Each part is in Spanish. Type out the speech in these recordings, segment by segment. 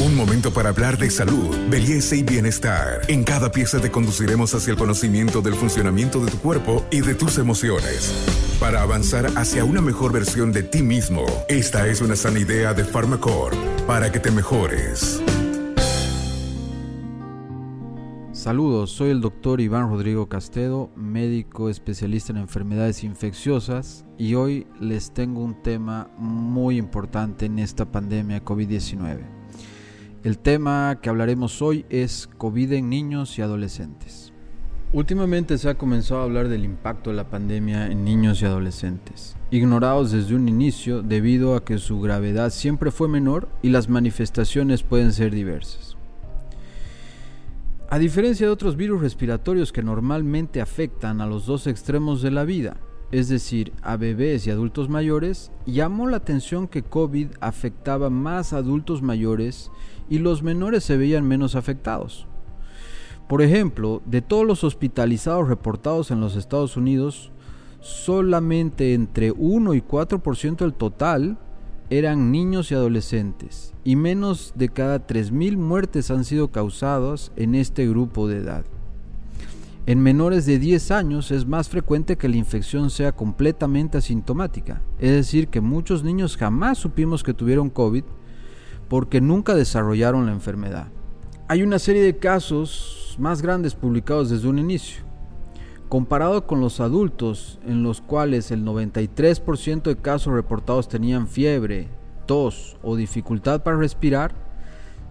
Un momento para hablar de salud, belleza y bienestar. En cada pieza te conduciremos hacia el conocimiento del funcionamiento de tu cuerpo y de tus emociones. Para avanzar hacia una mejor versión de ti mismo, esta es una sana idea de Pharmacore para que te mejores. Saludos, soy el doctor Iván Rodrigo Castedo, médico especialista en enfermedades infecciosas y hoy les tengo un tema muy importante en esta pandemia COVID-19. El tema que hablaremos hoy es COVID en niños y adolescentes. Últimamente se ha comenzado a hablar del impacto de la pandemia en niños y adolescentes, ignorados desde un inicio debido a que su gravedad siempre fue menor y las manifestaciones pueden ser diversas. A diferencia de otros virus respiratorios que normalmente afectan a los dos extremos de la vida, es decir, a bebés y adultos mayores, llamó la atención que COVID afectaba más a adultos mayores y los menores se veían menos afectados. Por ejemplo, de todos los hospitalizados reportados en los Estados Unidos, solamente entre 1 y 4% del total eran niños y adolescentes, y menos de cada 3.000 muertes han sido causadas en este grupo de edad. En menores de 10 años es más frecuente que la infección sea completamente asintomática, es decir, que muchos niños jamás supimos que tuvieron COVID porque nunca desarrollaron la enfermedad. Hay una serie de casos más grandes publicados desde un inicio. Comparado con los adultos, en los cuales el 93% de casos reportados tenían fiebre, tos o dificultad para respirar,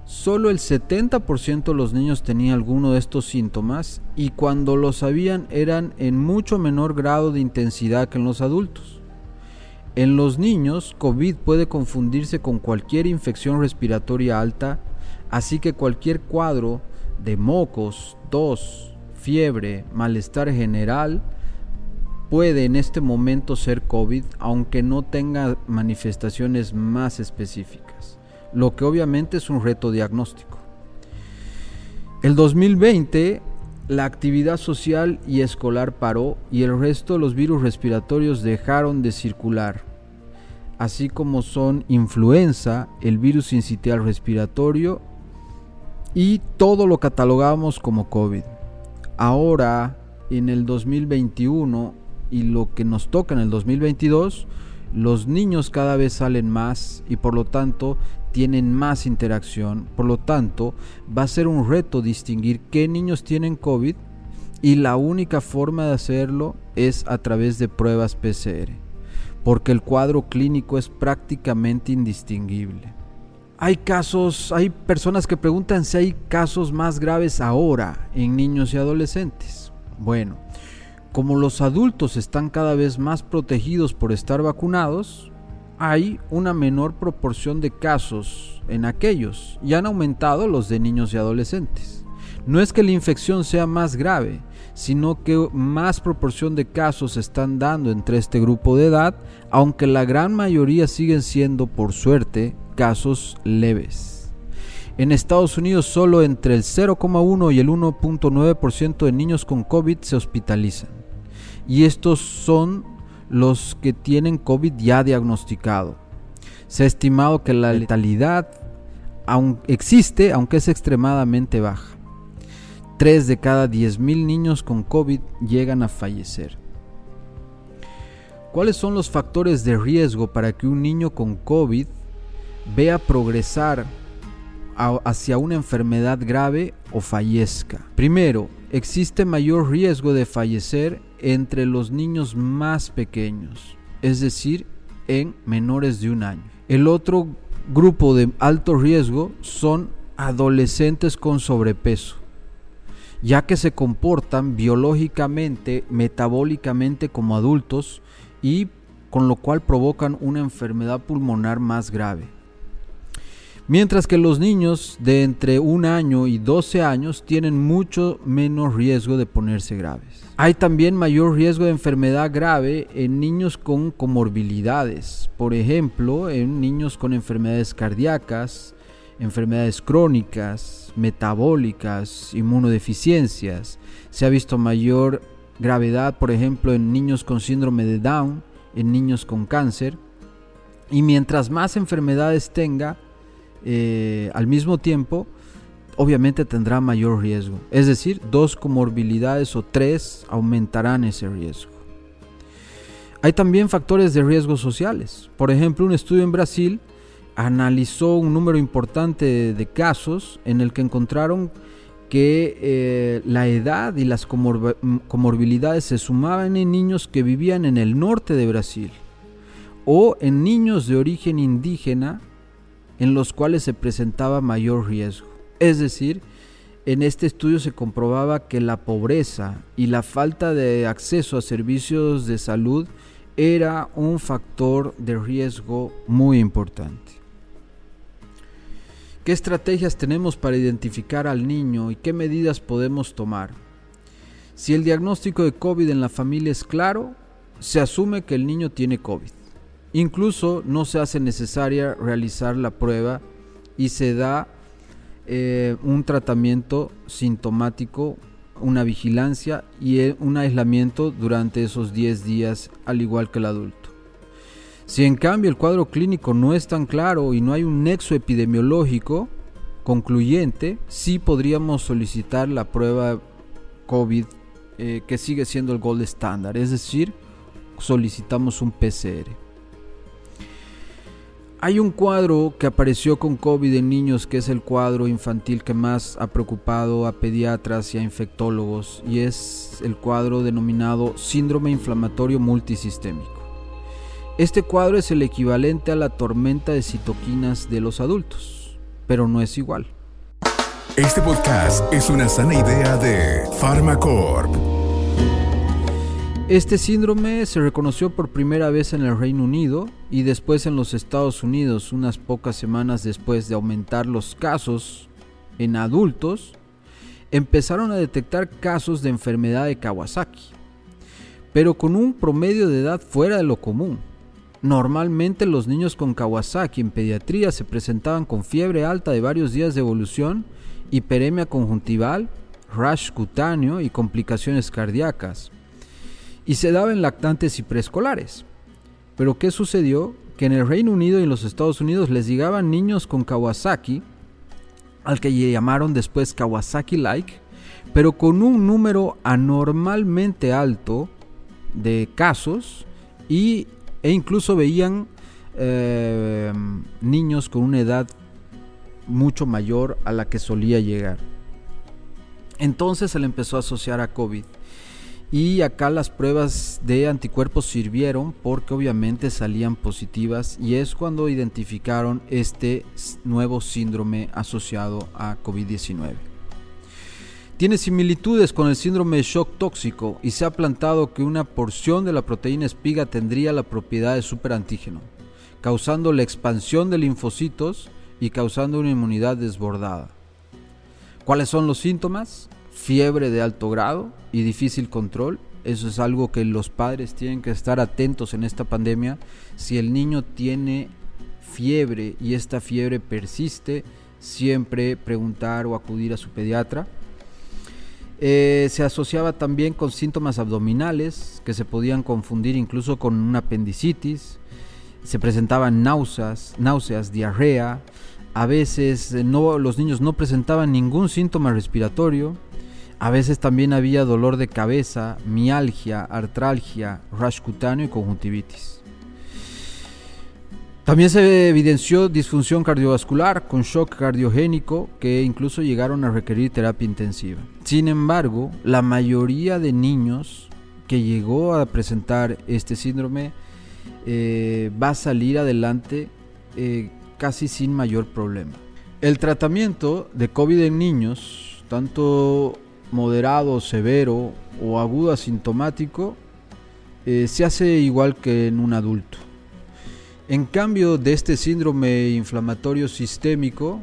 solo el 70% de los niños tenía alguno de estos síntomas y cuando lo sabían eran en mucho menor grado de intensidad que en los adultos. En los niños, COVID puede confundirse con cualquier infección respiratoria alta, así que cualquier cuadro de mocos, tos, fiebre, malestar general, puede en este momento ser COVID, aunque no tenga manifestaciones más específicas, lo que obviamente es un reto diagnóstico. El 2020 la actividad social y escolar paró y el resto de los virus respiratorios dejaron de circular, así como son influenza, el virus incitial respiratorio y todo lo catalogamos como COVID ahora en el 2021 y lo que nos toca en el 2022, los niños cada vez salen más y por lo tanto tienen más interacción. Por lo tanto, va a ser un reto distinguir qué niños tienen COVID y la única forma de hacerlo es a través de pruebas PCR, porque el cuadro clínico es prácticamente indistinguible. Hay casos, hay personas que preguntan si hay casos más graves ahora en niños y adolescentes. Bueno, como los adultos están cada vez más protegidos por estar vacunados, hay una menor proporción de casos en aquellos y han aumentado los de niños y adolescentes. No es que la infección sea más grave, sino que más proporción de casos se están dando entre este grupo de edad, aunque la gran mayoría siguen siendo, por suerte, casos leves. En Estados Unidos solo entre el 0,1 y el 1.9% de niños con COVID se hospitalizan. Y estos son los que tienen COVID ya diagnosticado. Se ha estimado que la letalidad aún existe, aunque es extremadamente baja. 3 de cada 10.000 niños con COVID llegan a fallecer. ¿Cuáles son los factores de riesgo para que un niño con COVID vea progresar hacia una enfermedad grave o fallezca. Primero, existe mayor riesgo de fallecer entre los niños más pequeños, es decir, en menores de un año. El otro grupo de alto riesgo son adolescentes con sobrepeso, ya que se comportan biológicamente, metabólicamente como adultos y con lo cual provocan una enfermedad pulmonar más grave. Mientras que los niños de entre un año y 12 años tienen mucho menos riesgo de ponerse graves. Hay también mayor riesgo de enfermedad grave en niños con comorbilidades, por ejemplo, en niños con enfermedades cardíacas, enfermedades crónicas, metabólicas, inmunodeficiencias. Se ha visto mayor gravedad, por ejemplo, en niños con síndrome de Down, en niños con cáncer. Y mientras más enfermedades tenga, eh, al mismo tiempo, obviamente tendrá mayor riesgo. Es decir, dos comorbilidades o tres aumentarán ese riesgo. Hay también factores de riesgo sociales. Por ejemplo, un estudio en Brasil analizó un número importante de casos en el que encontraron que eh, la edad y las comorbilidades se sumaban en niños que vivían en el norte de Brasil o en niños de origen indígena en los cuales se presentaba mayor riesgo. Es decir, en este estudio se comprobaba que la pobreza y la falta de acceso a servicios de salud era un factor de riesgo muy importante. ¿Qué estrategias tenemos para identificar al niño y qué medidas podemos tomar? Si el diagnóstico de COVID en la familia es claro, se asume que el niño tiene COVID. Incluso no se hace necesaria realizar la prueba y se da eh, un tratamiento sintomático, una vigilancia y eh, un aislamiento durante esos 10 días al igual que el adulto. Si en cambio el cuadro clínico no es tan claro y no hay un nexo epidemiológico concluyente, sí podríamos solicitar la prueba COVID eh, que sigue siendo el gold estándar, es decir, solicitamos un PCR. Hay un cuadro que apareció con COVID en niños que es el cuadro infantil que más ha preocupado a pediatras y a infectólogos y es el cuadro denominado síndrome inflamatorio multisistémico. Este cuadro es el equivalente a la tormenta de citoquinas de los adultos, pero no es igual. Este podcast es una sana idea de Pharmacorp. Este síndrome se reconoció por primera vez en el Reino Unido y después en los Estados Unidos unas pocas semanas después de aumentar los casos en adultos, empezaron a detectar casos de enfermedad de Kawasaki, pero con un promedio de edad fuera de lo común. Normalmente los niños con Kawasaki en pediatría se presentaban con fiebre alta de varios días de evolución, hiperemia conjuntival, rash cutáneo y complicaciones cardíacas y se daba en lactantes y preescolares. Pero ¿qué sucedió? Que en el Reino Unido y en los Estados Unidos les llegaban niños con Kawasaki, al que llamaron después Kawasaki-like, pero con un número anormalmente alto de casos y, e incluso veían eh, niños con una edad mucho mayor a la que solía llegar. Entonces se le empezó a asociar a COVID. Y acá las pruebas de anticuerpos sirvieron porque obviamente salían positivas y es cuando identificaron este nuevo síndrome asociado a COVID-19. Tiene similitudes con el síndrome de shock tóxico y se ha plantado que una porción de la proteína espiga tendría la propiedad de superantígeno, causando la expansión de linfocitos y causando una inmunidad desbordada. ¿Cuáles son los síntomas? Fiebre de alto grado y difícil control. Eso es algo que los padres tienen que estar atentos en esta pandemia. Si el niño tiene fiebre y esta fiebre persiste, siempre preguntar o acudir a su pediatra. Eh, se asociaba también con síntomas abdominales que se podían confundir incluso con una apendicitis. Se presentaban náuseas, náuseas, diarrea. A veces no, los niños no presentaban ningún síntoma respiratorio a veces también había dolor de cabeza, mialgia, artralgia, rash cutáneo y conjuntivitis. También se evidenció disfunción cardiovascular con shock cardiogénico que incluso llegaron a requerir terapia intensiva. Sin embargo, la mayoría de niños que llegó a presentar este síndrome eh, va a salir adelante eh, casi sin mayor problema. El tratamiento de COVID en niños, tanto moderado, severo o agudo asintomático eh, se hace igual que en un adulto. En cambio de este síndrome inflamatorio sistémico,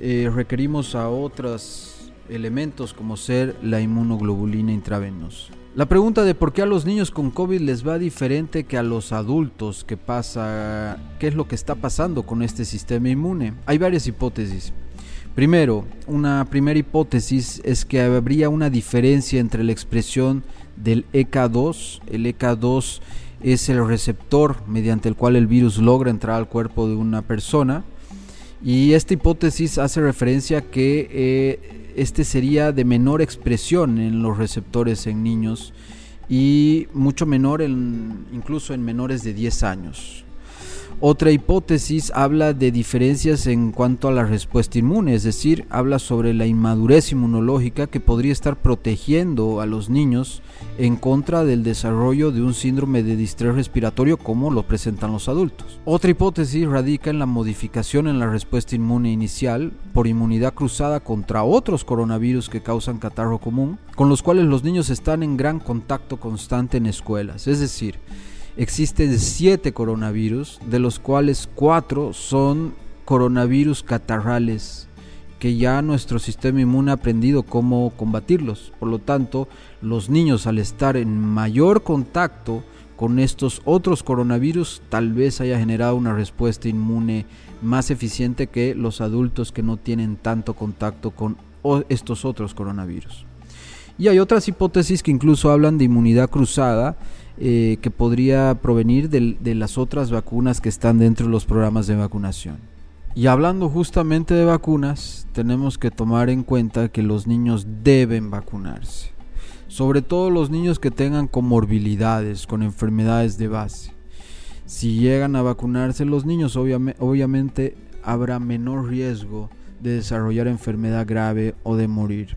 eh, requerimos a otros elementos como ser la inmunoglobulina intravenosa. La pregunta de por qué a los niños con COVID les va diferente que a los adultos, ¿qué pasa? ¿Qué es lo que está pasando con este sistema inmune? Hay varias hipótesis. Primero, una primera hipótesis es que habría una diferencia entre la expresión del EK2. El EK2 es el receptor mediante el cual el virus logra entrar al cuerpo de una persona Y esta hipótesis hace referencia a que eh, este sería de menor expresión en los receptores en niños y mucho menor en, incluso en menores de 10 años. Otra hipótesis habla de diferencias en cuanto a la respuesta inmune, es decir, habla sobre la inmadurez inmunológica que podría estar protegiendo a los niños en contra del desarrollo de un síndrome de distrés respiratorio como lo presentan los adultos. Otra hipótesis radica en la modificación en la respuesta inmune inicial por inmunidad cruzada contra otros coronavirus que causan catarro común, con los cuales los niños están en gran contacto constante en escuelas, es decir, existen siete coronavirus, de los cuales cuatro son coronavirus catarrales, que ya nuestro sistema inmune ha aprendido cómo combatirlos. Por lo tanto, los niños al estar en mayor contacto con estos otros coronavirus, tal vez haya generado una respuesta inmune más eficiente que los adultos que no tienen tanto contacto con estos otros coronavirus. Y hay otras hipótesis que incluso hablan de inmunidad cruzada, eh, que podría provenir de, las otras vacunas que están dentro de los programas de vacunación. Y hablando justamente de vacunas, tenemos que tomar en cuenta que los niños deben vacunarse. Sobre todo los niños que tengan comorbilidades, con enfermedades de base. Si llegan a vacunarse los niños, obviamente habrá menor riesgo de desarrollar enfermedad grave o de morir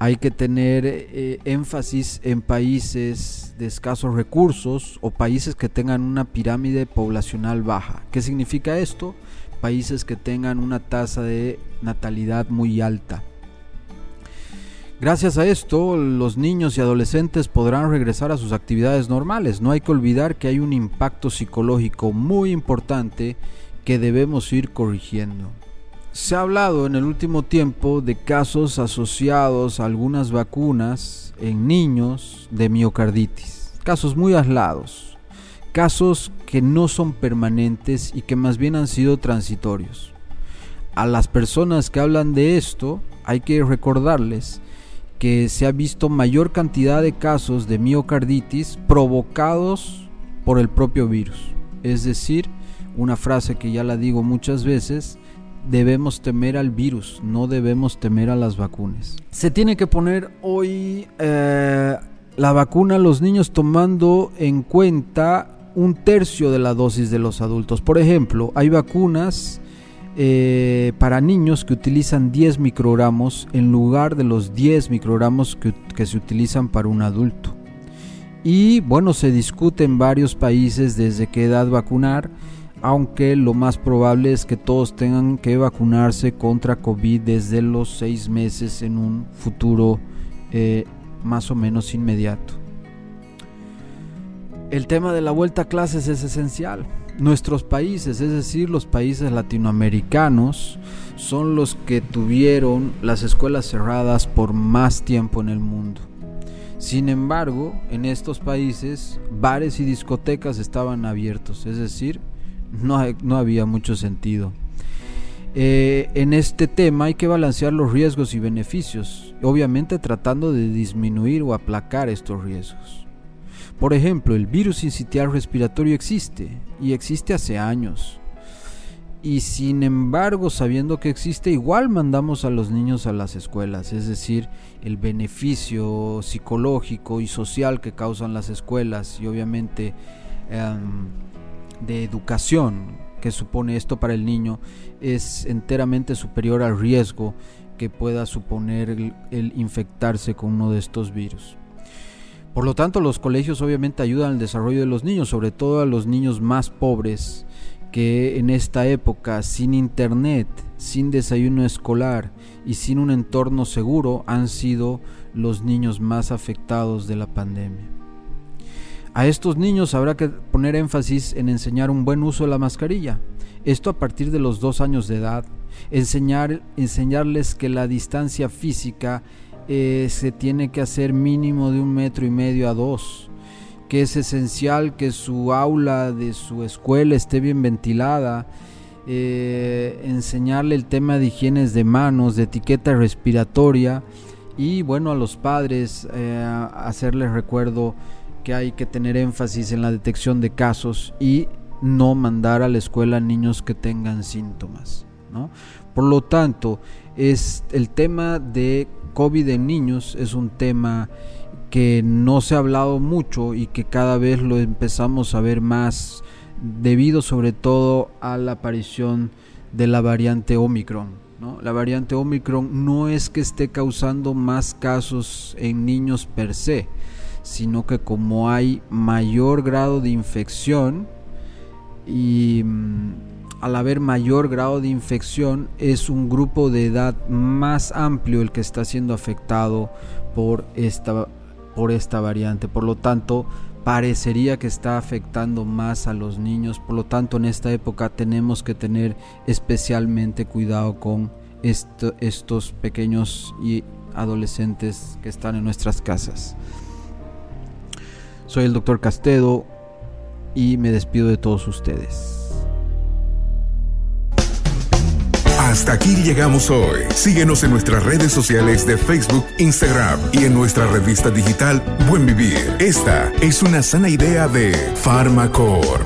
hay que tener eh, énfasis en países de escasos recursos o países que tengan una pirámide poblacional baja. ¿Qué significa esto? Países que tengan una tasa de natalidad muy alta. Gracias a esto, los niños y adolescentes podrán regresar a sus actividades normales. No hay que olvidar que hay un impacto psicológico muy importante que debemos ir corrigiendo. Se ha hablado en el último tiempo de casos asociados a algunas vacunas en niños de miocarditis, casos muy aislados, casos que no son permanentes y que más bien han sido transitorios. A las personas que hablan de esto hay que recordarles que se ha visto mayor cantidad de casos de miocarditis provocados por el propio virus. Es decir, una frase que ya la digo muchas veces, debemos temer al virus, no debemos temer a las vacunas. Se tiene que poner hoy eh, la vacuna a los niños tomando en cuenta un tercio de la dosis de los adultos. Por ejemplo, hay vacunas eh, para niños que utilizan 10 microgramos en lugar de los 10 microgramos que, que se utilizan para un adulto. Y bueno, se discute en varios países desde qué edad vacunar aunque lo más probable es que todos tengan que vacunarse contra COVID desde los seis meses en un futuro eh, más o menos inmediato. El tema de la vuelta a clases es esencial. Nuestros países, es decir, los países latinoamericanos, son los que tuvieron las escuelas cerradas por más tiempo en el mundo. Sin embargo, en estos países, bares y discotecas estaban abiertos, es decir, no, había mucho sentido. Eh, en este tema hay que balancear los riesgos y beneficios, obviamente tratando de disminuir o aplacar estos riesgos. Por ejemplo, el virus incitial respiratorio existe y existe hace años. Y sin embargo, sabiendo que existe, igual mandamos a los niños a las escuelas, es decir, el beneficio psicológico y social que causan las escuelas y obviamente em, de educación que supone esto para el niño es enteramente superior al riesgo que pueda suponer el, infectarse con uno de estos virus. Por lo tanto, los colegios obviamente ayudan al desarrollo de los niños, sobre todo a los niños más pobres, que en esta época, sin internet, sin desayuno escolar y sin un entorno seguro, han sido los niños más afectados de la pandemia. A estos niños habrá que poner énfasis en enseñar un buen uso de la mascarilla. Esto a partir de los dos años de edad. Enseñar, enseñarles que la distancia física eh, se tiene que hacer mínimo de un metro y medio a dos. Que es esencial que su aula de su escuela esté bien ventilada. Eh, enseñarle el tema de higienes de manos, de etiqueta respiratoria. Y bueno, a los padres eh, hacerles recuerdo que hay que tener énfasis en la detección de casos y no mandar a la escuela niños que tengan síntomas. ¿no? Por lo tanto, es el tema de COVID en niños es un tema que no se ha hablado mucho y que cada vez lo empezamos a ver más debido sobre todo a la aparición de la variante Omicron. La variante Omicron no es que esté causando más casos en niños per se, sino que como hay mayor grado de infección y mm, al haber mayor grado de infección es un grupo de edad más amplio el que está siendo afectado por esta, por esta variante. Por lo tanto, parecería que está afectando más a los niños. Por lo tanto, en esta época tenemos que tener especialmente cuidado con estos pequeños y adolescentes que están en nuestras casas. Soy el doctor Castedo y me despido de todos ustedes. Hasta aquí llegamos hoy. Síguenos en nuestras redes sociales de Facebook, Instagram y en nuestra revista digital Buen Vivir. Esta es una sana idea de Farmacor.